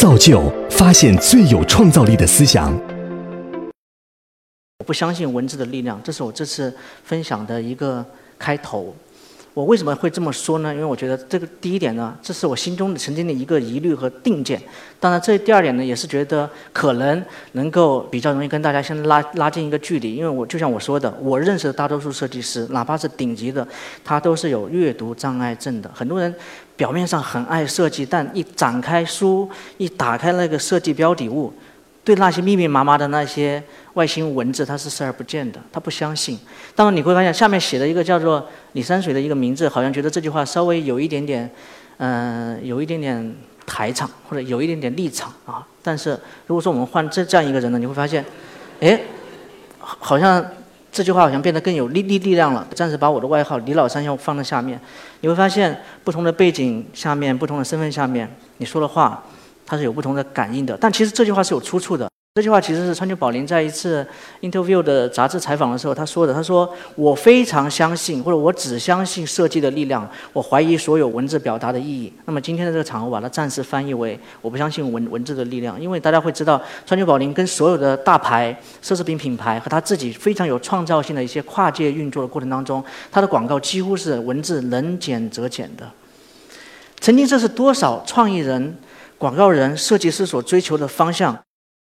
造就发现最有创造力的思想。我不相信文字的力量，这是我这次分享的一个开头。我为什么会这么说呢？因为我觉得这个第一点呢，这是我心中的曾经的一个疑虑和定见。当然，这第二点呢，也是觉得可能能够比较容易跟大家先拉拉近一个距离。因为我就像我说的，我认识的大多数设计师，哪怕是顶级的，他都是有阅读障碍症的。很多人表面上很爱设计，但一展开书，一打开那个设计标的物。对那些密密麻麻的那些外星文字，他是视而不见的，他不相信。当然你会发现，下面写的一个叫做李山水的一个名字，好像觉得这句话稍微有一点点，嗯，有一点点台场或者有一点点立场啊。但是如果说我们换这这样一个人呢，你会发现，哎，好像这句话好像变得更有力力力量了。暂时把我的外号李老三要放在下面，你会发现不同的背景下面、不同的身份下面，你说的话。它是有不同的感应的，但其实这句话是有出处的。这句话其实是川久保玲在一次 interview 的杂志采访的时候他说的。他说：“我非常相信，或者我只相信设计的力量，我怀疑所有文字表达的意义。”那么今天的这个场合，把它暂时翻译为“我不相信文文字的力量”，因为大家会知道，川久保玲跟所有的大牌奢侈品品牌和他自己非常有创造性的一些跨界运作的过程当中，他的广告几乎是文字能减则减的。曾经这是多少创意人？广告人、设计师所追求的方向，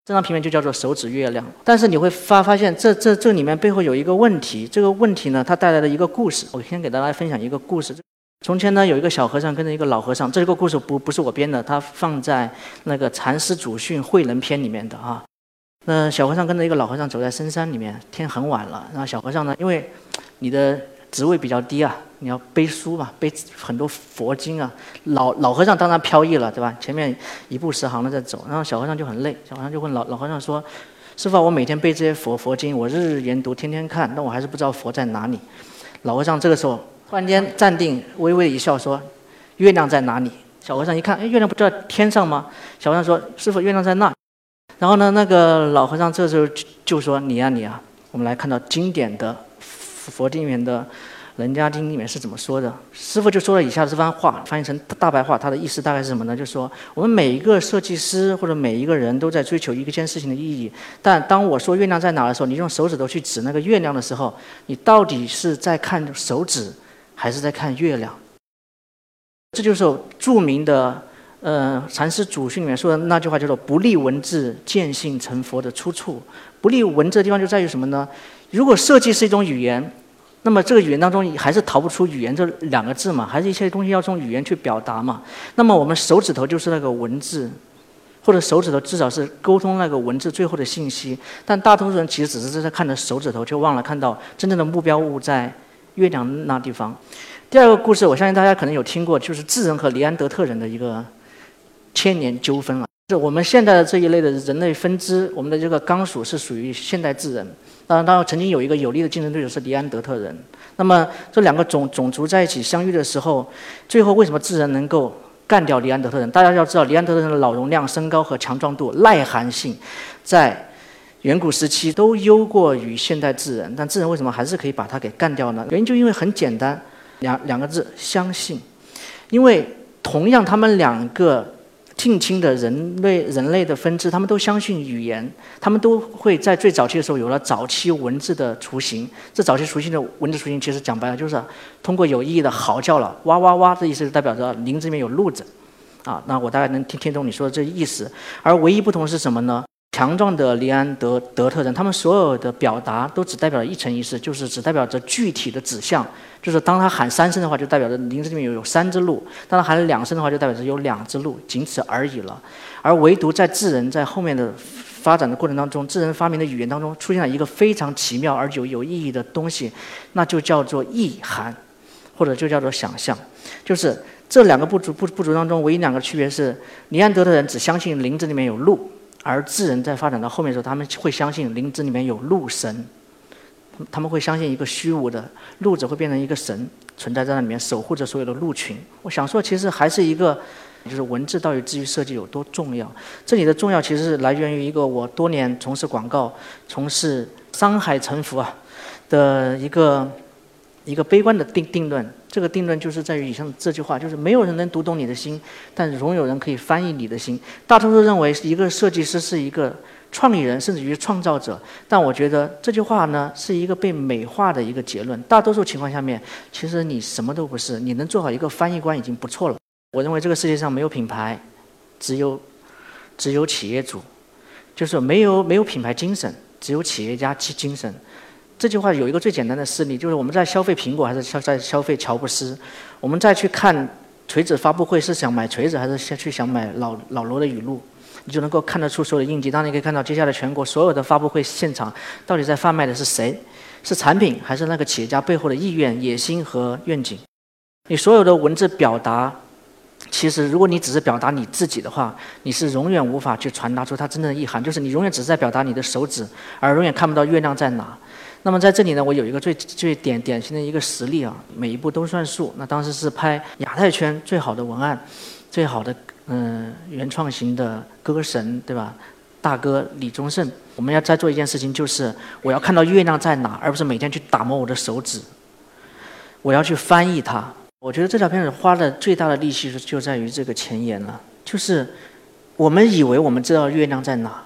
这张平面就叫做手指月亮。但是你会发发现，这这这里面背后有一个问题。这个问题呢，它带来了一个故事。我先给大家分享一个故事。从前呢，有一个小和尚跟着一个老和尚。这个故事不不是我编的，它放在那个《禅师祖训慧能篇》里面的啊。那小和尚跟着一个老和尚走在深山里面，天很晚了。然后小和尚呢，因为你的职位比较低啊。你要背书嘛，背很多佛经啊。老老和尚当然飘逸了，对吧？前面一步十行的在走，然后小和尚就很累。小和尚就问老老和尚说：“师傅，我每天背这些佛佛经，我日日研读，天天看，但我还是不知道佛在哪里。”老和尚这个时候突然间站定，微微一笑说：“月亮在哪里？”小和尚一看，哎，月亮不就在天上吗？小和尚说：“师傅，月亮在那。”然后呢，那个老和尚这时候就说：“你呀你呀，我们来看到经典的佛经里面的。”《人家经》里面是怎么说的？师傅就说了以下这番话，翻译成大白话，他的意思大概是什么呢？就是说，我们每一个设计师或者每一个人都在追求一件事情的意义。但当我说月亮在哪的时候，你用手指头去指那个月亮的时候，你到底是在看手指，还是在看月亮？这就是著名的呃禅师祖训里面说的那句话，叫做“不立文字，见性成佛”的出处。不立文字的地方就在于什么呢？如果设计是一种语言。那么这个语言当中还是逃不出语言这两个字嘛，还是一些东西要从语言去表达嘛。那么我们手指头就是那个文字，或者手指头至少是沟通那个文字最后的信息。但大多数人其实只是在看着手指头，就忘了看到真正的目标物在月亮那地方。第二个故事，我相信大家可能有听过，就是智人和尼安德特人的一个千年纠纷了。是我们现在的这一类的人类分支，我们的这个纲属是属于现代智人。当然，当然，曾经有一个有力的竞争对手是尼安德特人。那么这两个种种族在一起相遇的时候，最后为什么智人能够干掉尼安德特人？大家要知道，尼安德特人的脑容量、身高和强壮度、耐寒性，在远古时期都优过于现代智人。但智人为什么还是可以把他给干掉呢？原因就因为很简单，两两个字：相信。因为同样，他们两个。近亲的人类人类的分支，他们都相信语言，他们都会在最早期的时候有了早期文字的雏形。这早期雏形的文字雏形，其实讲白了就是通过有意义的嚎叫了，哇哇哇，这意思就代表着林子里面有鹿子，啊，那我大概能听听懂你说的这意思。而唯一不同是什么呢？强壮的尼安德德特人，他们所有的表达都只代表了一层意思，就是只代表着具体的指向。就是当他喊三声的话，就代表着林子里面有有三只鹿；当他喊了两声的话，就代表着有两只鹿，仅此而已了。而唯独在智人在后面的发展的过程当中，智人发明的语言当中出现了一个非常奇妙而有有意义的东西，那就叫做意涵，或者就叫做想象。就是这两个部族部部族当中，唯一两个区别是，尼安德特人只相信林子里面有鹿。而智人在发展到后面的时候，他们会相信林子里面有鹿神，他们会相信一个虚无的鹿子会变成一个神存在在那里面守护着所有的鹿群。我想说，其实还是一个，就是文字到底至于设计有多重要。这里的重要其实是来源于一个我多年从事广告、从事商海沉浮啊的一个一个悲观的定定论。这个定论就是在于以上这句话，就是没有人能读懂你的心，但总有人可以翻译你的心。大多数认为一个设计师是一个创意人，甚至于创造者。但我觉得这句话呢，是一个被美化的一个结论。大多数情况下面，其实你什么都不是，你能做好一个翻译官已经不错了。我认为这个世界上没有品牌，只有只有企业主，就是没有没有品牌精神，只有企业家精精神。这句话有一个最简单的事例，就是我们在消费苹果还是消在消费乔布斯？我们再去看锤子发布会，是想买锤子还是先去想买老老罗的语录？你就能够看得出所有的印记。当你可以看到接下来全国所有的发布会现场，到底在贩卖的是谁？是产品还是那个企业家背后的意愿、野心和愿景？你所有的文字表达，其实如果你只是表达你自己的话，你是永远无法去传达出它真正的意涵。就是你永远只是在表达你的手指，而永远看不到月亮在哪。那么在这里呢，我有一个最最典典型的一个实例啊，每一步都算数。那当时是拍亚太圈最好的文案，最好的嗯原创型的歌神，对吧？大哥李宗盛，我们要再做一件事情，就是我要看到月亮在哪，而不是每天去打磨我的手指。我要去翻译它。我觉得这条片子花的最大的力气就在于这个前言了，就是我们以为我们知道月亮在哪。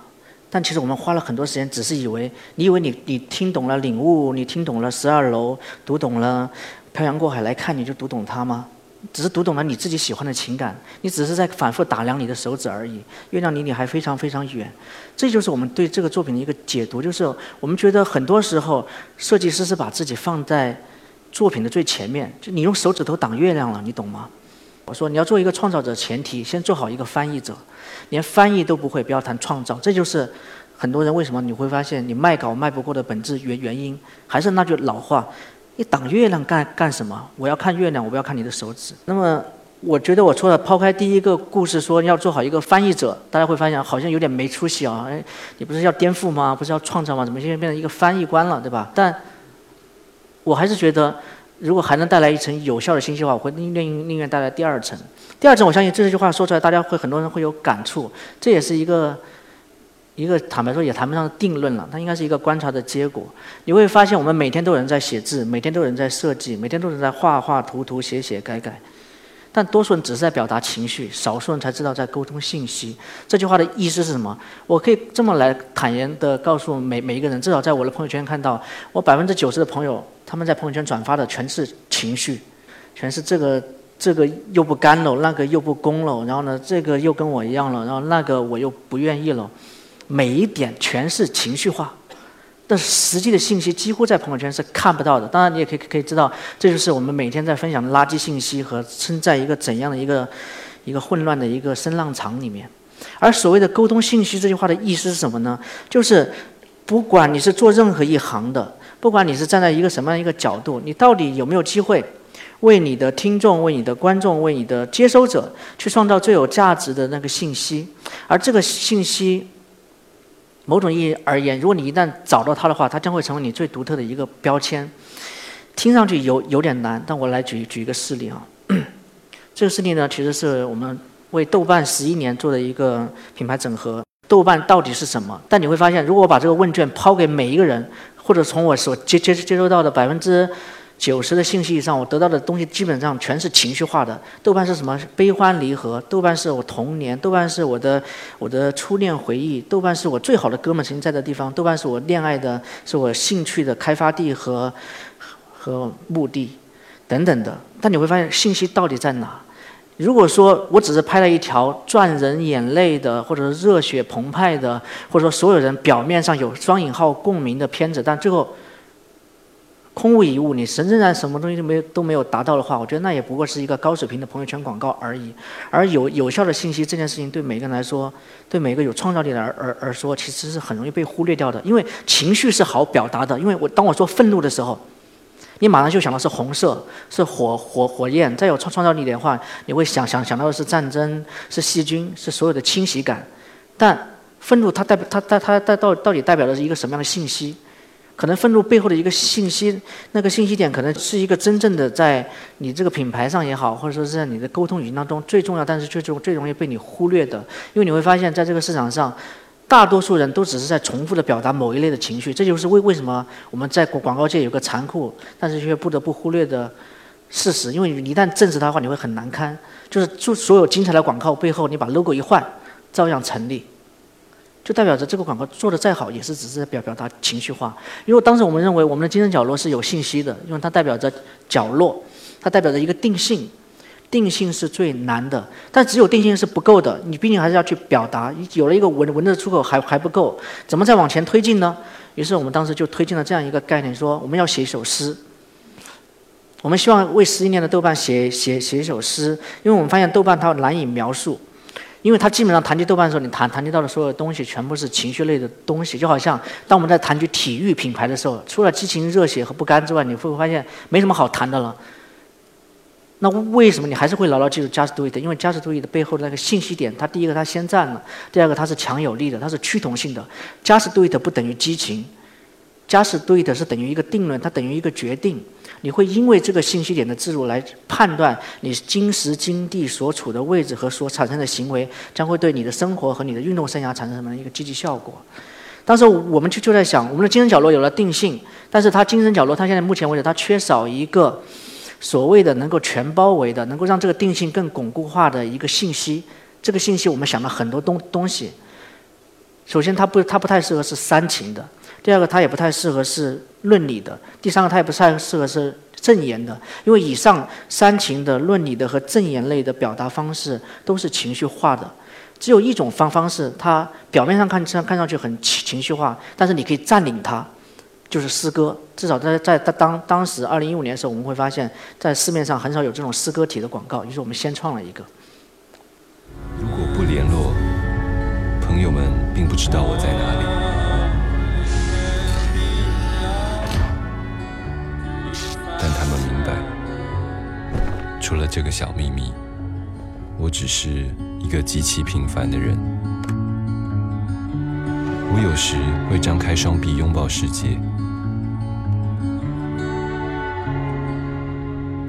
但其实我们花了很多时间，只是以为你以为你你听懂了领悟，你听懂了十二楼，读懂了漂洋过海来看你就读懂它吗？只是读懂了你自己喜欢的情感，你只是在反复打量你的手指而已。月亮离你还非常非常远，这就是我们对这个作品的一个解读，就是我们觉得很多时候设计师是把自己放在作品的最前面，就你用手指头挡月亮了，你懂吗？我说你要做一个创造者，前提先做好一个翻译者。连翻译都不会，不要谈创造。这就是很多人为什么你会发现你卖稿卖不过的本质原原因。还是那句老话，你挡月亮干干什么？我要看月亮，我不要看你的手指。那么，我觉得我说了，抛开第一个故事说要做好一个翻译者，大家会发现好像有点没出息啊！哎，你不是要颠覆吗？不是要创造吗？怎么现在变成一个翻译官了，对吧？但我还是觉得。如果还能带来一层有效的信息的话，我会宁愿宁愿带来第二层。第二层，我相信这句话说出来，大家会很多人会有感触。这也是一个一个坦白说也谈不上定论了，它应该是一个观察的结果。你会发现，我们每天都有人在写字，每天都有人在设计，每天都是在画画、涂涂、写写、改改。但多数人只是在表达情绪，少数人才知道在沟通信息。这句话的意思是什么？我可以这么来坦言的告诉每每一个人，至少在我的朋友圈看到，我百分之九十的朋友，他们在朋友圈转发的全是情绪，全是这个这个又不干了，那个又不公了，然后呢，这个又跟我一样了，然后那个我又不愿意了，每一点全是情绪化。但实际的信息几乎在朋友圈是看不到的。当然，你也可以可以知道，这就是我们每天在分享的垃圾信息和生在一个怎样的一个一个混乱的一个声浪场里面。而所谓的沟通信息这句话的意思是什么呢？就是不管你是做任何一行的，不管你是站在一个什么样一个角度，你到底有没有机会为你的听众、为你的观众、为你的接收者去创造最有价值的那个信息？而这个信息。某种意义而言，如果你一旦找到它的话，它将会成为你最独特的一个标签。听上去有有点难，但我来举举一个事例啊。这个事例呢，其实是我们为豆瓣十一年做的一个品牌整合。豆瓣到底是什么？但你会发现，如果我把这个问卷抛给每一个人，或者从我所接接接收到的百分之。九十的信息以上，我得到的东西基本上全是情绪化的。豆瓣是什么？悲欢离合。豆瓣是我童年。豆瓣是我的我的初恋回忆。豆瓣是我最好的哥们曾经在的地方。豆瓣是我恋爱的，是我兴趣的开发地和和目的等等的。但你会发现，信息到底在哪？如果说我只是拍了一条赚人眼泪的，或者热血澎湃的，或者说所有人表面上有双引号共鸣的片子，但最后。空无一物，你仍然什么东西都没有都没有达到的话，我觉得那也不过是一个高水平的朋友圈广告而已。而有有效的信息这件事情，对每个人来说，对每个有创造力的而而而说，其实是很容易被忽略掉的。因为情绪是好表达的，因为我当我说愤怒的时候，你马上就想到是红色，是火火火焰。再有创创造力的话，你会想想想到的是战争，是细菌，是所有的侵袭感。但愤怒它代表它它它它到到底代表的是一个什么样的信息？可能愤怒背后的一个信息，那个信息点可能是一个真正的在你这个品牌上也好，或者说是在你的沟通语境当中最重要，但是最最最容易被你忽略的。因为你会发现在这个市场上，大多数人都只是在重复的表达某一类的情绪，这就是为为什么我们在广告界有个残酷，但是却不得不忽略的事实。因为你一旦证实它的话，你会很难堪。就是就所有精彩的广告背后，你把 logo 一换，照样成立，就代表着这个广告做的再好，也是只是在表表达情绪化。因为当时我们认为我们的精神角落是有信息的，因为它代表着角落，它代表着一个定性。定性是最难的，但只有定性是不够的，你毕竟还是要去表达。有了一个文文字出口还还不够，怎么再往前推进呢？于是我们当时就推进了这样一个概念，说我们要写一首诗。我们希望为十一年的豆瓣写写写一首诗，因为我们发现豆瓣它难以描述，因为它基本上谈及豆瓣的时候，你谈谈及到的所有东西全部是情绪类的东西，就好像当我们在谈及体育品牌的时候，除了激情、热血和不甘之外，你会发现没什么好谈的了。那为什么你还是会牢牢记住 Just Do It？因为 Just Do It 的背后的那个信息点，它第一个它先占了，第二个它是强有力的，它是趋同性的。Just Do It 不等于激情，Just Do It 是等于一个定论，它等于一个决定。你会因为这个信息点的置入来判断你今时今地所处的位置和所产生的行为将会对你的生活和你的运动生涯产生什么一个积极效果。当时我们就就在想，我们的精神角落有了定性，但是它精神角落它现在目前为止它缺少一个。所谓的能够全包围的，能够让这个定性更巩固化的一个信息，这个信息我们想了很多东东西。首先，它不它不太适合是煽情的；第二个，它也不太适合是论理的；第三个，它也不太适合是正言的。因为以上煽情的、论理的和正言类的表达方式都是情绪化的。只有一种方方式，它表面上看上看上去很情情绪化，但是你可以占领它。就是诗歌，至少在在当当时二零一五年的时候，我们会发现，在市面上很少有这种诗歌体的广告，于是我们先创了一个。如果不联络，朋友们并不知道我在哪里，但他们明白，除了这个小秘密，我只是一个极其平凡的人。我有时会张开双臂拥抱世界。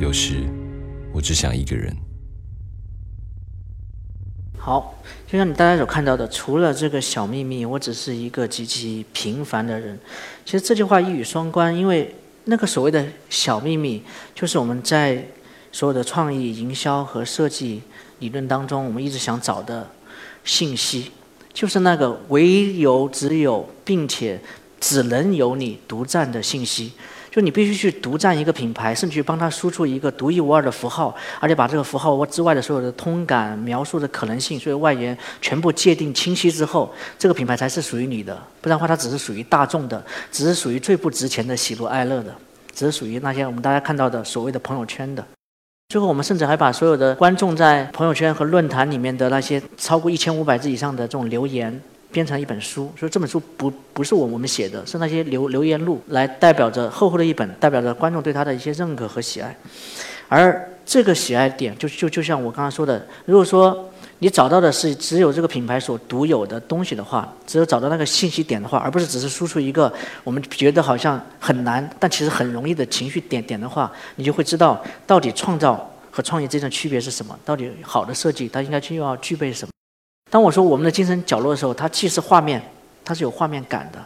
有时，我只想一个人。好，就像你大家所看到的，除了这个小秘密，我只是一个极其平凡的人。其实这句话一语双关，因为那个所谓的小秘密，就是我们在所有的创意、营销和设计理论当中，我们一直想找的信息，就是那个唯有、只有，并且只能由你独占的信息。就你必须去独占一个品牌，甚至去帮他输出一个独一无二的符号，而且把这个符号之外的所有的通感描述的可能性，所有外延全部界定清晰之后，这个品牌才是属于你的。不然的话，它只是属于大众的，只是属于最不值钱的喜怒哀乐的，只是属于那些我们大家看到的所谓的朋友圈的。最后，我们甚至还把所有的观众在朋友圈和论坛里面的那些超过一千五百字以上的这种留言。编成一本书，所以这本书不不是我我们写的，是那些留留言录来代表着厚厚的一本，代表着观众对他的一些认可和喜爱。而这个喜爱点，就就就像我刚刚说的，如果说你找到的是只有这个品牌所独有的东西的话，只有找到那个信息点的话，而不是只是输出一个我们觉得好像很难，但其实很容易的情绪点点的话，你就会知道到底创造和创业之间的区别是什么，到底好的设计它应该就要具备什么。当我说我们的精神角落的时候，它既是画面，它是有画面感的，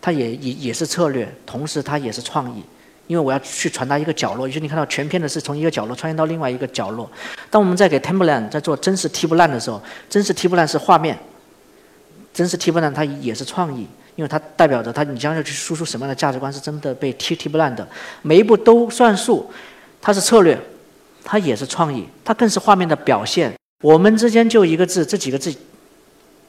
它也也也是策略，同时它也是创意，因为我要去传达一个角落。于是你看到全片的是从一个角落穿越到另外一个角落。当我们在给 Timberland 在做真实 Timberland 的时候，真实 Timberland 是画面，真实 Timberland 它也是创意，因为它代表着它你将要去输出什么样的价值观是真的被 T Timberland 的，每一步都算数，它是策略，它也是创意，它更是画面的表现。我们之间就一个字，这几个字，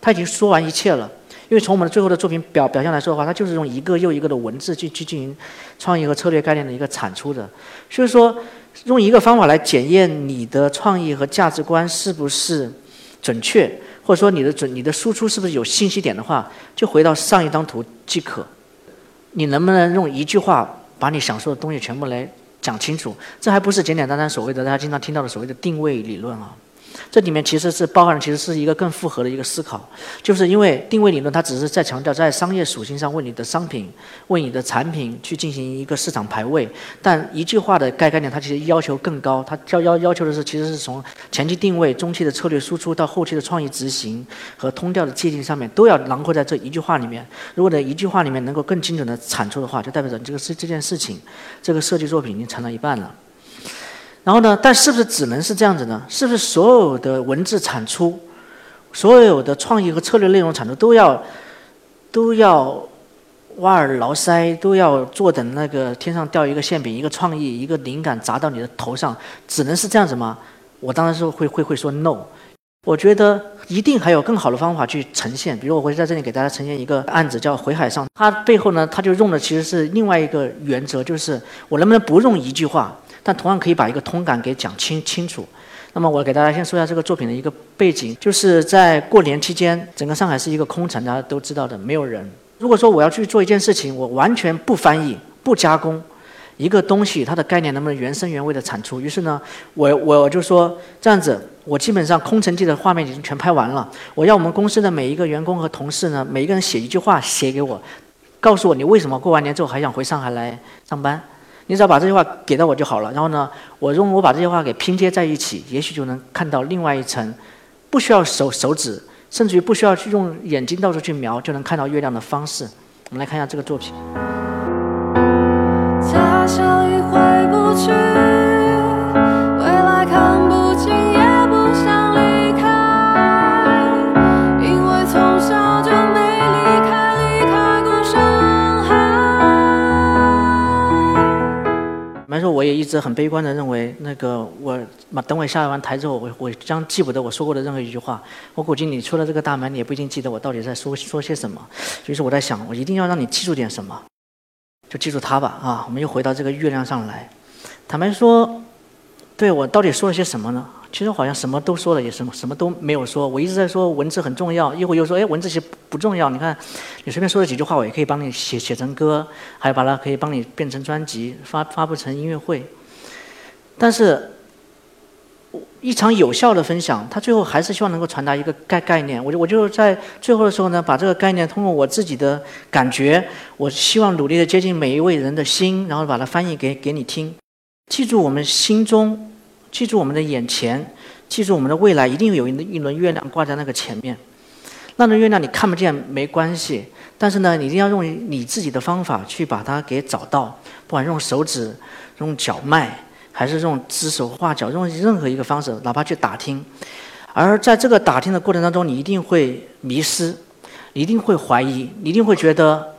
他已经说完一切了。因为从我们最后的作品表表现来说的话，它就是用一个又一个的文字去去进行创意和策略概念的一个产出的。所以说，用一个方法来检验你的创意和价值观是不是准确，或者说你的准你的输出是不是有信息点的话，就回到上一张图即可。你能不能用一句话把你想说的东西全部来讲清楚？这还不是简简单单所谓的大家经常听到的所谓的定位理论啊。这里面其实是包含，其实是一个更复合的一个思考，就是因为定位理论它只是在强调在商业属性上为你的商品、为你的产品去进行一个市场排位，但一句话的概概念它其实要求更高，它要要要求的是其实是从前期定位、中期的策略输出到后期的创意执行和通调的界定上面都要囊括在这一句话里面。如果在一句话里面能够更精准的产出的话，就代表着你这个是这件事情，这个设计作品已经成了一半了。然后呢？但是不是只能是这样子呢？是不是所有的文字产出、所有的创意和策略内容产出都要都要挖耳挠腮，都要坐等那个天上掉一个馅饼、一个创意、一个灵感砸到你的头上？只能是这样子吗？我当然是会会会说 no。我觉得一定还有更好的方法去呈现。比如我会在这里给大家呈现一个案子，叫《回海上》，它背后呢，它就用的其实是另外一个原则，就是我能不能不用一句话。但同样可以把一个通感给讲清清楚。那么我给大家先说一下这个作品的一个背景，就是在过年期间，整个上海是一个空城，大家都知道的，没有人。如果说我要去做一件事情，我完全不翻译、不加工一个东西，它的概念能不能原生原味的产出？于是呢，我我就说这样子，我基本上空城计的画面已经全拍完了。我要我们公司的每一个员工和同事呢，每一个人写一句话写给我，告诉我你为什么过完年之后还想回上海来上班。你只要把这句话给到我就好了，然后呢，我用我把这些话给拼接在一起，也许就能看到另外一层，不需要手手指，甚至于不需要去用眼睛到处去瞄，就能看到月亮的方式。我们来看一下这个作品。家乡已回不去。直很悲观的认为，那个我等我下完台之后，我我将记不得我说过的任何一句话。我估计你出了这个大门，你也不一定记得我到底在说说些什么。于是我在想，我一定要让你记住点什么，就记住它吧。啊，我们又回到这个月亮上来。坦白说，对我到底说了些什么呢？其实好像什么都说了，也什么什么都没有说。我一直在说文字很重要，一会儿又说哎文字其实不重要。你看，你随便说了几句话，我也可以帮你写写成歌，还有把它可以帮你变成专辑，发发布成音乐会。但是，一场有效的分享，他最后还是希望能够传达一个概概念。我就我就在最后的时候呢，把这个概念通过我自己的感觉，我希望努力的接近每一位人的心，然后把它翻译给给你听。记住我们心中。记住我们的眼前，记住我们的未来，一定有一一轮月亮挂在那个前面。那轮月亮你看不见没关系，但是呢，你一定要用你自己的方法去把它给找到，不管用手指、用脚迈，还是用指手画脚，用任何一个方式，哪怕去打听。而在这个打听的过程当中，你一定会迷失，一定会怀疑，你一定会觉得。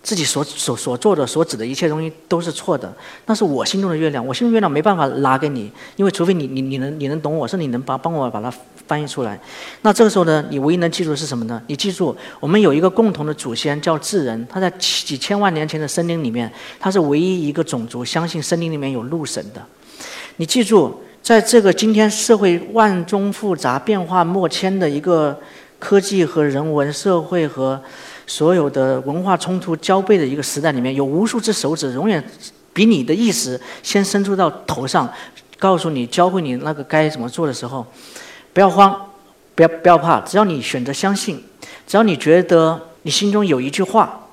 自己所所所做的、所指的一切东西都是错的，那是我心中的月亮。我心中月亮没办法拿给你，因为除非你你你能你能懂我，是你能帮帮我把它翻译出来。那这个时候呢，你唯一能记住的是什么呢？你记住，我们有一个共同的祖先叫智人，他在几千万年前的森林里面，他是唯一一个种族相信森林里面有鹿神的。你记住，在这个今天社会万中复杂、变化莫千的一个科技和人文社会和。所有的文化冲突交倍的一个时代里面，有无数只手指，永远比你的意识先伸出到头上，告诉你、教会你那个该怎么做的时候，不要慌，不要不要怕，只要你选择相信，只要你觉得你心中有一句话，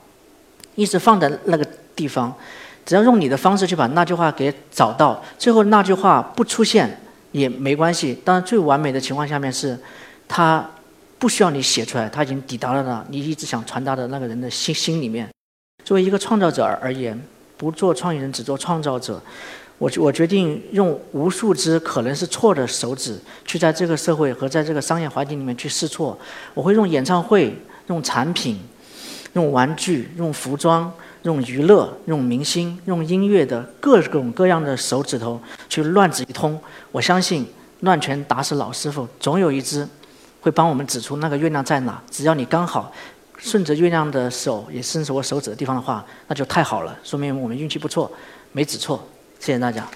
一直放在那个地方，只要用你的方式去把那句话给找到，最后那句话不出现也没关系。当然，最完美的情况下面是，它。不需要你写出来，他已经抵达了呢。你一直想传达的那个人的心心里面。作为一个创造者而言，不做创意人，只做创造者。我我决定用无数只可能是错的手指，去在这个社会和在这个商业环境里面去试错。我会用演唱会、用产品、用玩具、用服装、用娱乐、用明星、用音乐的各种各样的手指头去乱指一通。我相信乱拳打死老师傅，总有一只。会帮我们指出那个月亮在哪。只要你刚好顺着月亮的手也伸着我手指的地方的话，那就太好了，说明我们运气不错，没指错。谢谢大家。